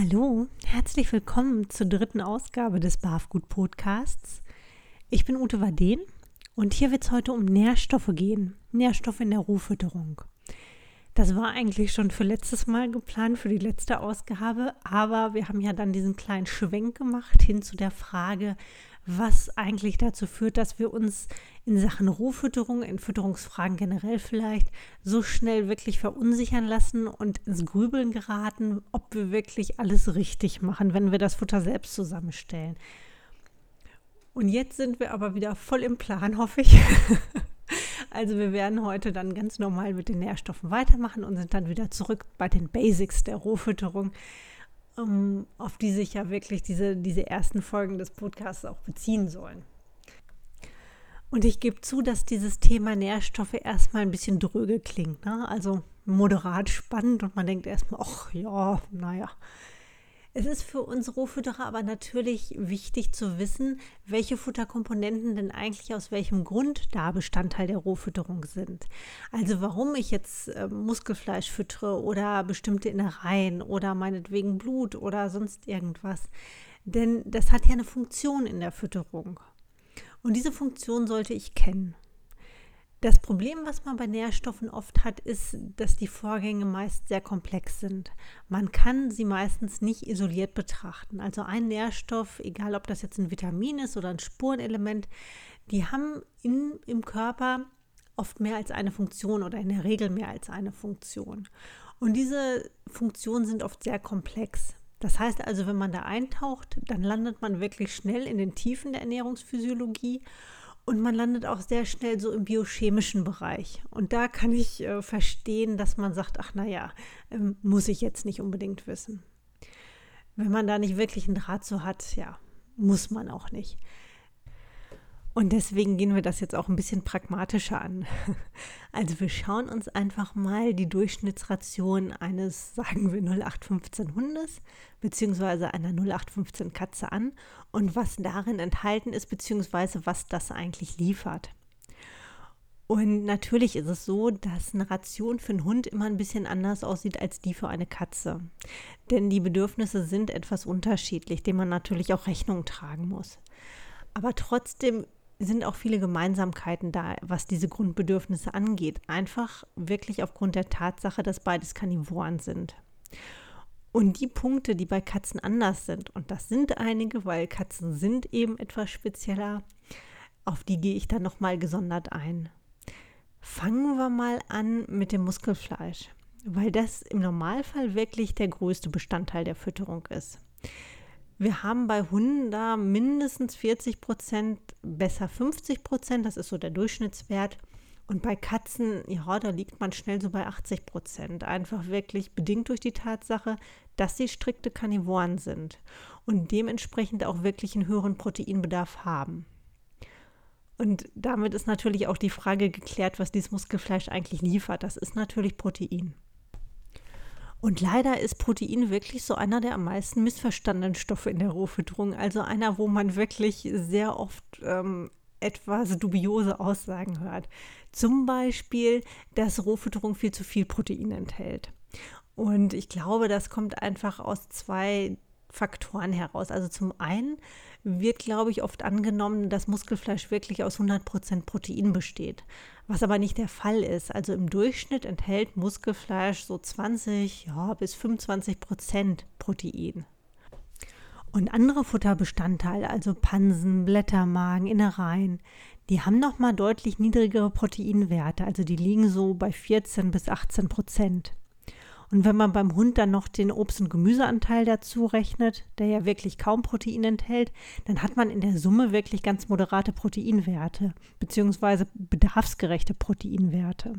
Hallo, herzlich willkommen zur dritten Ausgabe des Barfgut Podcasts. Ich bin Ute Waden und hier wird es heute um Nährstoffe gehen. Nährstoffe in der Rohfütterung. Das war eigentlich schon für letztes Mal geplant, für die letzte Ausgabe, aber wir haben ja dann diesen kleinen Schwenk gemacht hin zu der Frage, was eigentlich dazu führt, dass wir uns in Sachen Rohfütterung, in Fütterungsfragen generell vielleicht, so schnell wirklich verunsichern lassen und ins Grübeln geraten, ob wir wirklich alles richtig machen, wenn wir das Futter selbst zusammenstellen. Und jetzt sind wir aber wieder voll im Plan, hoffe ich. Also wir werden heute dann ganz normal mit den Nährstoffen weitermachen und sind dann wieder zurück bei den Basics der Rohfütterung um, auf die sich ja wirklich diese, diese ersten Folgen des Podcasts auch beziehen sollen. Und ich gebe zu, dass dieses Thema Nährstoffe erstmal ein bisschen dröge klingt. Ne? Also moderat spannend und man denkt erstmal, ach ja, naja, es ist für uns Rohfütterer aber natürlich wichtig zu wissen, welche Futterkomponenten denn eigentlich aus welchem Grund da Bestandteil der Rohfütterung sind. Also warum ich jetzt äh, Muskelfleisch füttere oder bestimmte Innereien oder meinetwegen Blut oder sonst irgendwas. Denn das hat ja eine Funktion in der Fütterung. Und diese Funktion sollte ich kennen. Das Problem, was man bei Nährstoffen oft hat, ist, dass die Vorgänge meist sehr komplex sind. Man kann sie meistens nicht isoliert betrachten. Also ein Nährstoff, egal ob das jetzt ein Vitamin ist oder ein Spurenelement, die haben in, im Körper oft mehr als eine Funktion oder in der Regel mehr als eine Funktion. Und diese Funktionen sind oft sehr komplex. Das heißt also, wenn man da eintaucht, dann landet man wirklich schnell in den Tiefen der Ernährungsphysiologie und man landet auch sehr schnell so im biochemischen Bereich. Und da kann ich äh, verstehen, dass man sagt, ach naja, ähm, muss ich jetzt nicht unbedingt wissen. Wenn man da nicht wirklich einen Draht zu hat, ja, muss man auch nicht. Und deswegen gehen wir das jetzt auch ein bisschen pragmatischer an. Also wir schauen uns einfach mal die Durchschnittsration eines, sagen wir 0815 Hundes beziehungsweise einer 0815 Katze an und was darin enthalten ist, beziehungsweise was das eigentlich liefert. Und natürlich ist es so, dass eine Ration für einen Hund immer ein bisschen anders aussieht als die für eine Katze. Denn die Bedürfnisse sind etwas unterschiedlich, dem man natürlich auch Rechnung tragen muss. Aber trotzdem sind auch viele Gemeinsamkeiten da, was diese Grundbedürfnisse angeht. Einfach wirklich aufgrund der Tatsache, dass beides Karnivoren sind. Und die Punkte, die bei Katzen anders sind, und das sind einige, weil Katzen sind eben etwas spezieller, auf die gehe ich dann nochmal gesondert ein. Fangen wir mal an mit dem Muskelfleisch, weil das im Normalfall wirklich der größte Bestandteil der Fütterung ist. Wir haben bei Hunden da mindestens 40 Prozent, besser 50 Prozent, das ist so der Durchschnittswert. Und bei Katzen, ja, da liegt man schnell so bei 80 Prozent. Einfach wirklich bedingt durch die Tatsache, dass sie strikte Karnivoren sind und dementsprechend auch wirklich einen höheren Proteinbedarf haben. Und damit ist natürlich auch die Frage geklärt, was dieses Muskelfleisch eigentlich liefert. Das ist natürlich Protein. Und leider ist Protein wirklich so einer der am meisten missverstandenen Stoffe in der Rohfütterung. Also einer, wo man wirklich sehr oft ähm, etwas dubiose Aussagen hört. Zum Beispiel, dass Rohfütterung viel zu viel Protein enthält. Und ich glaube, das kommt einfach aus zwei Faktoren heraus. Also zum einen wird, glaube ich, oft angenommen, dass Muskelfleisch wirklich aus 100% Protein besteht, was aber nicht der Fall ist. Also im Durchschnitt enthält Muskelfleisch so 20 ja, bis 25% Protein. Und andere Futterbestandteile, also Pansen, Blättermagen, Innereien, die haben nochmal deutlich niedrigere Proteinwerte. Also die liegen so bei 14 bis 18 Prozent. Und wenn man beim Hund dann noch den Obst- und Gemüseanteil dazu rechnet, der ja wirklich kaum Protein enthält, dann hat man in der Summe wirklich ganz moderate Proteinwerte, beziehungsweise bedarfsgerechte Proteinwerte.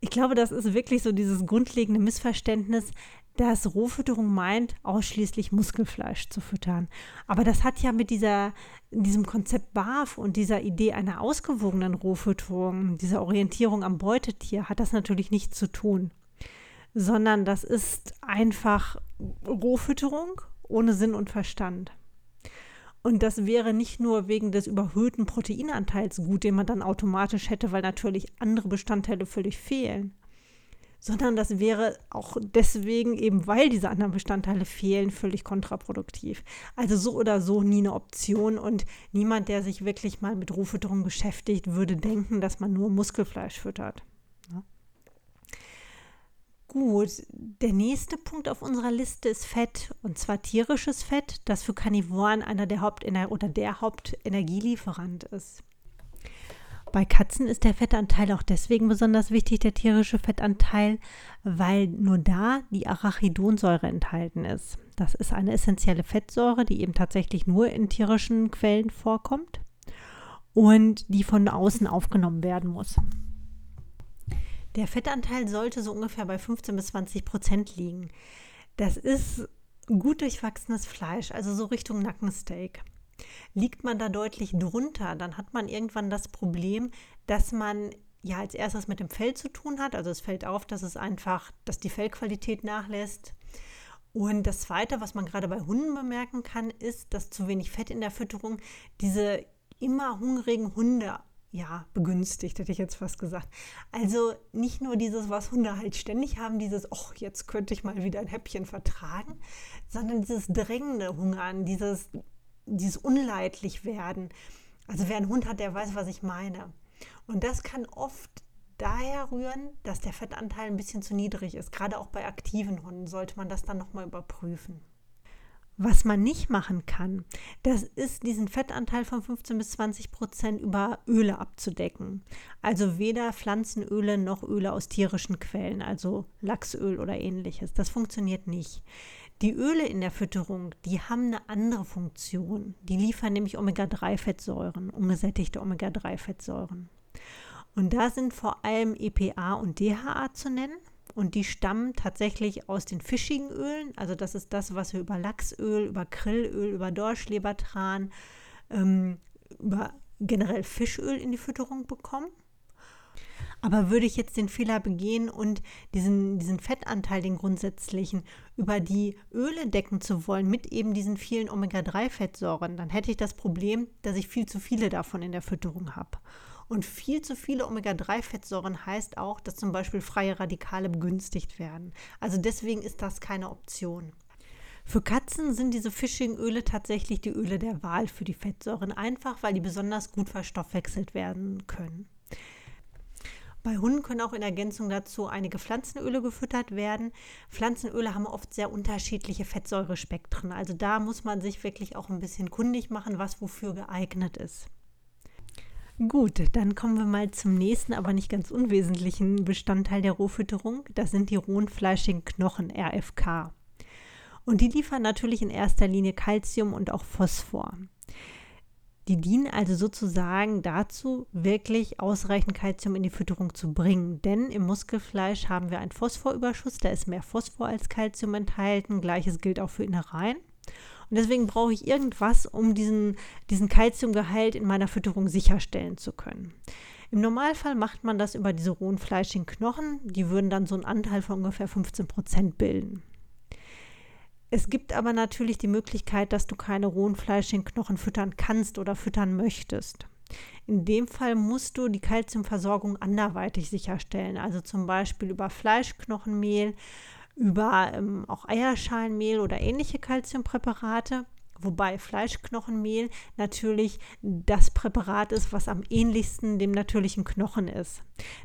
Ich glaube, das ist wirklich so dieses grundlegende Missverständnis, dass Rohfütterung meint, ausschließlich Muskelfleisch zu füttern. Aber das hat ja mit dieser, diesem Konzept BAF und dieser Idee einer ausgewogenen Rohfütterung, dieser Orientierung am Beutetier, hat das natürlich nichts zu tun sondern das ist einfach Rohfütterung ohne Sinn und Verstand. Und das wäre nicht nur wegen des überhöhten Proteinanteils gut, den man dann automatisch hätte, weil natürlich andere Bestandteile völlig fehlen, sondern das wäre auch deswegen eben, weil diese anderen Bestandteile fehlen, völlig kontraproduktiv. Also so oder so nie eine Option und niemand, der sich wirklich mal mit Rohfütterung beschäftigt, würde denken, dass man nur Muskelfleisch füttert. Gut, der nächste Punkt auf unserer Liste ist Fett und zwar tierisches Fett, das für Karnivoren einer der Hauptener oder der Hauptenergielieferant ist. Bei Katzen ist der Fettanteil auch deswegen besonders wichtig, der tierische Fettanteil, weil nur da die Arachidonsäure enthalten ist. Das ist eine essentielle Fettsäure, die eben tatsächlich nur in tierischen Quellen vorkommt und die von außen aufgenommen werden muss. Der Fettanteil sollte so ungefähr bei 15 bis 20 Prozent liegen. Das ist gut durchwachsenes Fleisch, also so Richtung Nackensteak. Liegt man da deutlich drunter, dann hat man irgendwann das Problem, dass man ja als erstes mit dem Fell zu tun hat. Also es fällt auf, dass es einfach, dass die Fellqualität nachlässt. Und das Zweite, was man gerade bei Hunden bemerken kann, ist, dass zu wenig Fett in der Fütterung diese immer hungrigen Hunde ja, begünstigt, hätte ich jetzt fast gesagt. Also nicht nur dieses, was Hunde halt ständig haben, dieses, oh, jetzt könnte ich mal wieder ein Häppchen vertragen, sondern dieses drängende Hungern, dieses dieses unleidlich werden. Also wer einen Hund hat, der weiß, was ich meine. Und das kann oft daher rühren, dass der Fettanteil ein bisschen zu niedrig ist. Gerade auch bei aktiven Hunden sollte man das dann nochmal überprüfen. Was man nicht machen kann, das ist diesen Fettanteil von 15 bis 20 Prozent über Öle abzudecken. Also weder Pflanzenöle noch Öle aus tierischen Quellen, also Lachsöl oder ähnliches. Das funktioniert nicht. Die Öle in der Fütterung, die haben eine andere Funktion. Die liefern nämlich Omega-3-Fettsäuren, ungesättigte Omega-3-Fettsäuren. Und da sind vor allem EPA und DHA zu nennen. Und die stammen tatsächlich aus den fischigen Ölen. Also das ist das, was wir über Lachsöl, über Krillöl, über Dorschlebertran, ähm, über generell Fischöl in die Fütterung bekommen. Aber würde ich jetzt den Fehler begehen und diesen, diesen Fettanteil, den grundsätzlichen, über die Öle decken zu wollen, mit eben diesen vielen Omega-3-Fettsäuren, dann hätte ich das Problem, dass ich viel zu viele davon in der Fütterung habe. Und viel zu viele Omega-3-Fettsäuren heißt auch, dass zum Beispiel freie Radikale begünstigt werden. Also deswegen ist das keine Option. Für Katzen sind diese fischigen Öle tatsächlich die Öle der Wahl für die Fettsäuren, einfach weil die besonders gut verstoffwechselt werden können. Bei Hunden können auch in Ergänzung dazu einige Pflanzenöle gefüttert werden. Pflanzenöle haben oft sehr unterschiedliche Fettsäurespektren. Also da muss man sich wirklich auch ein bisschen kundig machen, was wofür geeignet ist. Gut, dann kommen wir mal zum nächsten, aber nicht ganz unwesentlichen Bestandteil der Rohfütterung. Das sind die rohen fleischigen Knochen, RFK. Und die liefern natürlich in erster Linie Calcium und auch Phosphor. Die dienen also sozusagen dazu, wirklich ausreichend Kalzium in die Fütterung zu bringen. Denn im Muskelfleisch haben wir einen Phosphorüberschuss, da ist mehr Phosphor als Kalzium enthalten. Gleiches gilt auch für Innereien. Und deswegen brauche ich irgendwas, um diesen, diesen Kalziumgehalt in meiner Fütterung sicherstellen zu können. Im Normalfall macht man das über diese rohen fleischigen Knochen. Die würden dann so einen Anteil von ungefähr 15 Prozent bilden. Es gibt aber natürlich die Möglichkeit, dass du keine rohen fleischigen Knochen füttern kannst oder füttern möchtest. In dem Fall musst du die Kalziumversorgung anderweitig sicherstellen, also zum Beispiel über Fleischknochenmehl, über ähm, auch Eierschalenmehl oder ähnliche Kalziumpräparate wobei Fleischknochenmehl natürlich das Präparat ist, was am ähnlichsten dem natürlichen Knochen ist.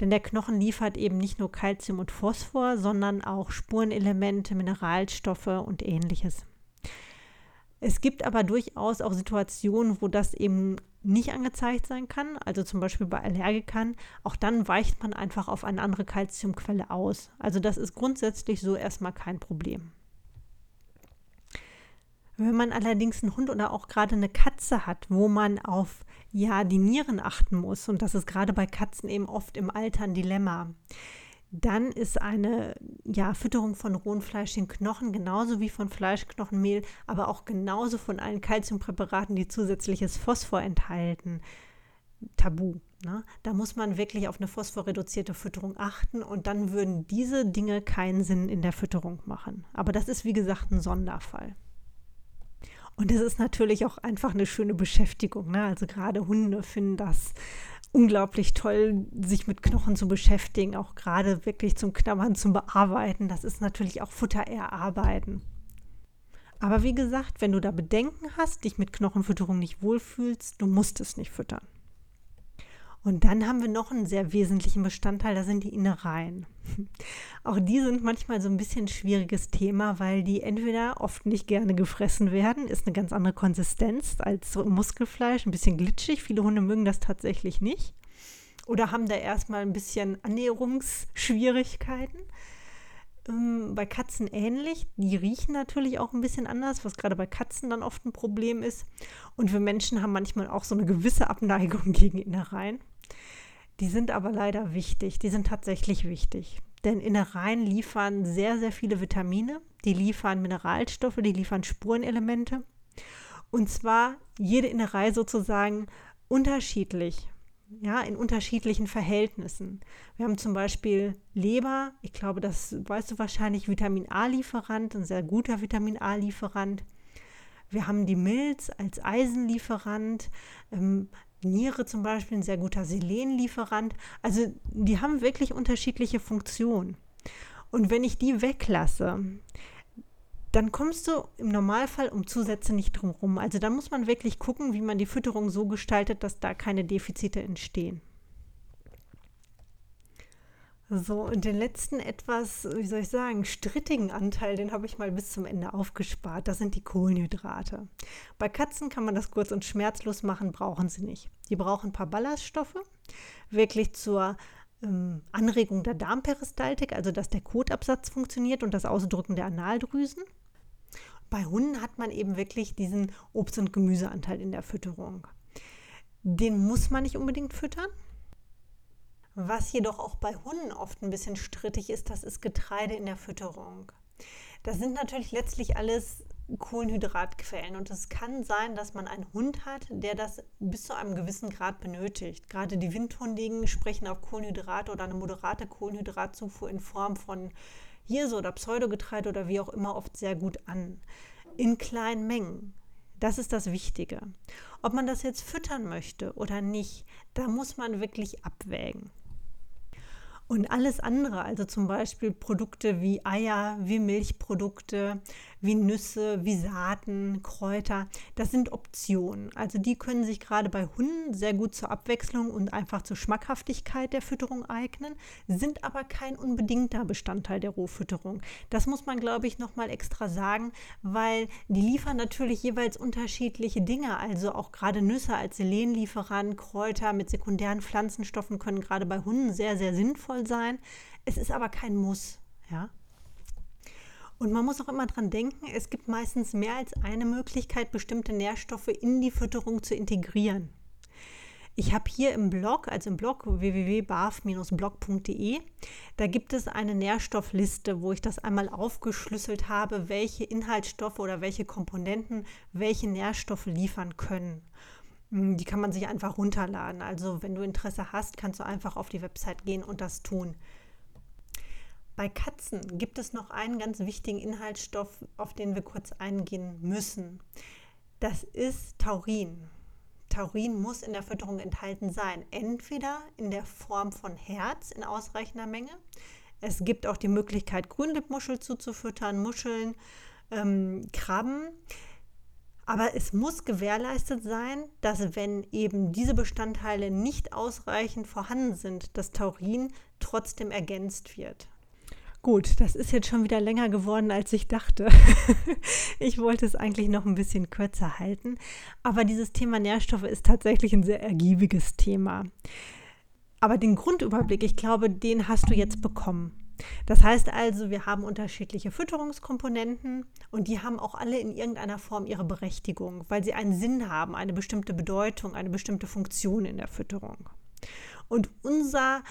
Denn der Knochen liefert eben nicht nur Kalzium und Phosphor, sondern auch Spurenelemente, Mineralstoffe und ähnliches. Es gibt aber durchaus auch Situationen, wo das eben nicht angezeigt sein kann, also zum Beispiel bei Allergikern. Auch dann weicht man einfach auf eine andere Kalziumquelle aus. Also das ist grundsätzlich so erstmal kein Problem. Wenn man allerdings einen Hund oder auch gerade eine Katze hat, wo man auf ja die Nieren achten muss, und das ist gerade bei Katzen eben oft im Alter ein Dilemma, dann ist eine ja, Fütterung von rohen fleischigen Knochen genauso wie von Fleischknochenmehl, aber auch genauso von allen Kalziumpräparaten, die zusätzliches Phosphor enthalten, tabu. Ne? Da muss man wirklich auf eine phosphorreduzierte Fütterung achten und dann würden diese Dinge keinen Sinn in der Fütterung machen. Aber das ist wie gesagt ein Sonderfall. Und es ist natürlich auch einfach eine schöne Beschäftigung. Ne? Also gerade Hunde finden das unglaublich toll, sich mit Knochen zu beschäftigen, auch gerade wirklich zum Knabbern, zum Bearbeiten. Das ist natürlich auch Futter erarbeiten. Aber wie gesagt, wenn du da Bedenken hast, dich mit Knochenfütterung nicht wohlfühlst, du musst es nicht füttern. Und dann haben wir noch einen sehr wesentlichen Bestandteil, das sind die Innereien. Auch die sind manchmal so ein bisschen ein schwieriges Thema, weil die entweder oft nicht gerne gefressen werden, ist eine ganz andere Konsistenz als Muskelfleisch, ein bisschen glitschig. Viele Hunde mögen das tatsächlich nicht. Oder haben da erstmal ein bisschen Annäherungsschwierigkeiten. Ähm, bei Katzen ähnlich. Die riechen natürlich auch ein bisschen anders, was gerade bei Katzen dann oft ein Problem ist. Und wir Menschen haben manchmal auch so eine gewisse Abneigung gegen Innereien. Die sind aber leider wichtig. Die sind tatsächlich wichtig. Denn Innereien liefern sehr, sehr viele Vitamine. Die liefern Mineralstoffe, die liefern Spurenelemente. Und zwar jede Innerei sozusagen unterschiedlich ja, in unterschiedlichen Verhältnissen. Wir haben zum Beispiel Leber, ich glaube, das weißt du wahrscheinlich, Vitamin A-Lieferant, ein sehr guter Vitamin A-Lieferant. Wir haben die Milz als Eisenlieferant, ähm, Niere zum Beispiel, ein sehr guter Selenlieferant. Also die haben wirklich unterschiedliche Funktionen. Und wenn ich die weglasse, dann kommst du im Normalfall um Zusätze nicht drum rum. Also da muss man wirklich gucken, wie man die Fütterung so gestaltet, dass da keine Defizite entstehen. So, und den letzten etwas, wie soll ich sagen, strittigen Anteil, den habe ich mal bis zum Ende aufgespart. Das sind die Kohlenhydrate. Bei Katzen kann man das kurz und schmerzlos machen, brauchen sie nicht. Die brauchen ein paar Ballaststoffe, wirklich zur ähm, Anregung der Darmperistaltik, also dass der Kotabsatz funktioniert und das Ausdrücken der Analdrüsen. Bei Hunden hat man eben wirklich diesen Obst- und Gemüseanteil in der Fütterung. Den muss man nicht unbedingt füttern. Was jedoch auch bei Hunden oft ein bisschen strittig ist, das ist Getreide in der Fütterung. Das sind natürlich letztlich alles Kohlenhydratquellen und es kann sein, dass man einen Hund hat, der das bis zu einem gewissen Grad benötigt. Gerade die Windhundigen sprechen auf Kohlenhydrate oder eine moderate Kohlenhydratzufuhr in Form von Hirse oder Pseudogetreide oder wie auch immer oft sehr gut an. In kleinen Mengen. Das ist das Wichtige. Ob man das jetzt füttern möchte oder nicht, da muss man wirklich abwägen. Und alles andere, also zum Beispiel Produkte wie Eier, wie Milchprodukte, wie Nüsse, wie Saaten, Kräuter, das sind Optionen. Also die können sich gerade bei Hunden sehr gut zur Abwechslung und einfach zur Schmackhaftigkeit der Fütterung eignen, sind aber kein unbedingter Bestandteil der Rohfütterung. Das muss man, glaube ich, nochmal extra sagen, weil die liefern natürlich jeweils unterschiedliche Dinge. Also auch gerade Nüsse als Selenlieferant, Kräuter mit sekundären Pflanzenstoffen können gerade bei Hunden sehr, sehr sinnvoll sein. Es ist aber kein Muss. Ja? Und man muss auch immer dran denken, es gibt meistens mehr als eine Möglichkeit, bestimmte Nährstoffe in die Fütterung zu integrieren. Ich habe hier im Blog, also im Blog www.barf-blog.de, da gibt es eine Nährstoffliste, wo ich das einmal aufgeschlüsselt habe, welche Inhaltsstoffe oder welche Komponenten welche Nährstoffe liefern können. Hm, die kann man sich einfach runterladen. Also wenn du Interesse hast, kannst du einfach auf die Website gehen und das tun. Bei Katzen gibt es noch einen ganz wichtigen Inhaltsstoff, auf den wir kurz eingehen müssen. Das ist Taurin. Taurin muss in der Fütterung enthalten sein, entweder in der Form von Herz in ausreichender Menge. Es gibt auch die Möglichkeit, Grünlippmuschel zuzufüttern, Muscheln, ähm, Krabben. Aber es muss gewährleistet sein, dass wenn eben diese Bestandteile nicht ausreichend vorhanden sind, das Taurin trotzdem ergänzt wird. Gut, das ist jetzt schon wieder länger geworden, als ich dachte. ich wollte es eigentlich noch ein bisschen kürzer halten, aber dieses Thema Nährstoffe ist tatsächlich ein sehr ergiebiges Thema. Aber den Grundüberblick, ich glaube, den hast du jetzt bekommen. Das heißt also, wir haben unterschiedliche Fütterungskomponenten und die haben auch alle in irgendeiner Form ihre Berechtigung, weil sie einen Sinn haben, eine bestimmte Bedeutung, eine bestimmte Funktion in der Fütterung. Und unser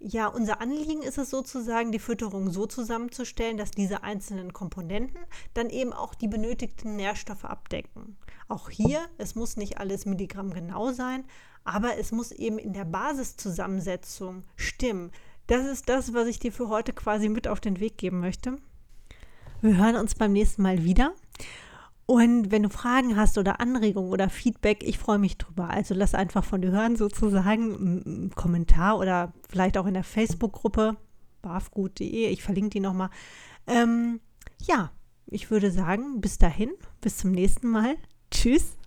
ja, unser Anliegen ist es sozusagen, die Fütterung so zusammenzustellen, dass diese einzelnen Komponenten dann eben auch die benötigten Nährstoffe abdecken. Auch hier, es muss nicht alles Milligramm genau sein, aber es muss eben in der Basiszusammensetzung stimmen. Das ist das, was ich dir für heute quasi mit auf den Weg geben möchte. Wir hören uns beim nächsten Mal wieder. Und wenn du Fragen hast oder Anregungen oder Feedback, ich freue mich drüber. Also lass einfach von dir hören, sozusagen, einen Kommentar oder vielleicht auch in der Facebook-Gruppe barfgut.de. Ich verlinke die nochmal. Ähm, ja, ich würde sagen, bis dahin, bis zum nächsten Mal. Tschüss